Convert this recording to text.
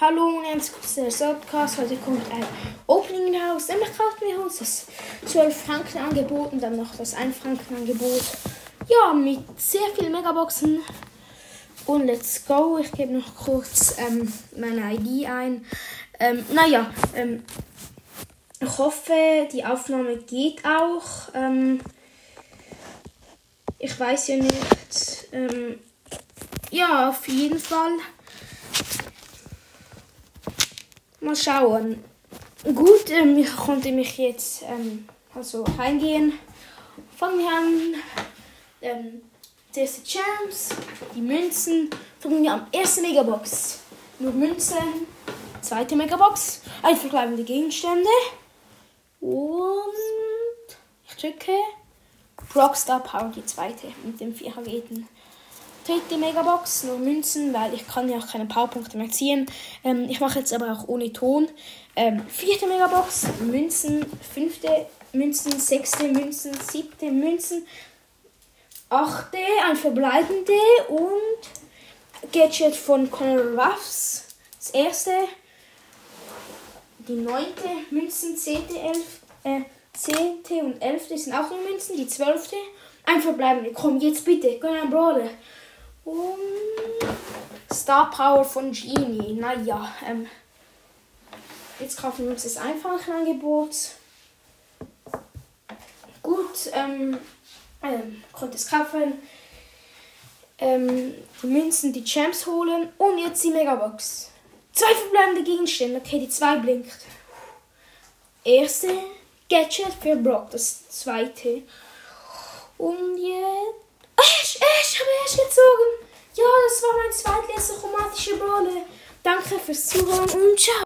Hallo und herzlich willkommen zu Podcast. Heute kommt ein Opening raus. Nämlich kaufen wir uns das 12 Franken Angebot und dann noch das 1 Franken Angebot. Ja, mit sehr vielen Megaboxen. Und let's go. Ich gebe noch kurz ähm, meine ID ein. Ähm, naja, ähm, ich hoffe, die Aufnahme geht auch. Ähm, ich weiß ja nicht. Ähm, ja, auf jeden Fall. Mal schauen. Gut, ähm, ich konnte mich jetzt ähm, also reingehen. Fangen wir an. Ähm, die erste Chance, die Münzen. Fangen wir am ersten Megabox. Nur Münzen. Zweite Megabox. Ein verbleibende Gegenstände. Und ich drücke. Rockstar Power, die zweite mit dem Vierergeten. Dritte Megabox, nur Münzen, weil ich kann ja auch keine Powerpunkte mehr ziehen. Ähm, ich mache jetzt aber auch ohne Ton. Ähm, vierte Megabox, Münzen, fünfte Münzen, sechste Münzen, siebte Münzen, achte, ein verbleibende und Gadget von Conor Ruffs. Das erste, die neunte Münzen, zehnte, elf, äh, zehnte und elfte sind auch nur Münzen, die zwölfte, ein verbleibende. Komm, jetzt bitte, gönn ein Brawler. Und Star Power von Genie. Naja, ähm, jetzt kaufen wir uns das einfache Angebot. Gut, ähm, ähm, konnte es kaufen. Ähm, die Münzen, die Champs holen und jetzt die Megabox. Zwei verbleibende Gegenstände. Okay, die zwei blinkt. Erste Gadget für Brock, das zweite. Und jetzt zweitletzter chromatischer Brawler. Danke fürs Zuhören und ciao.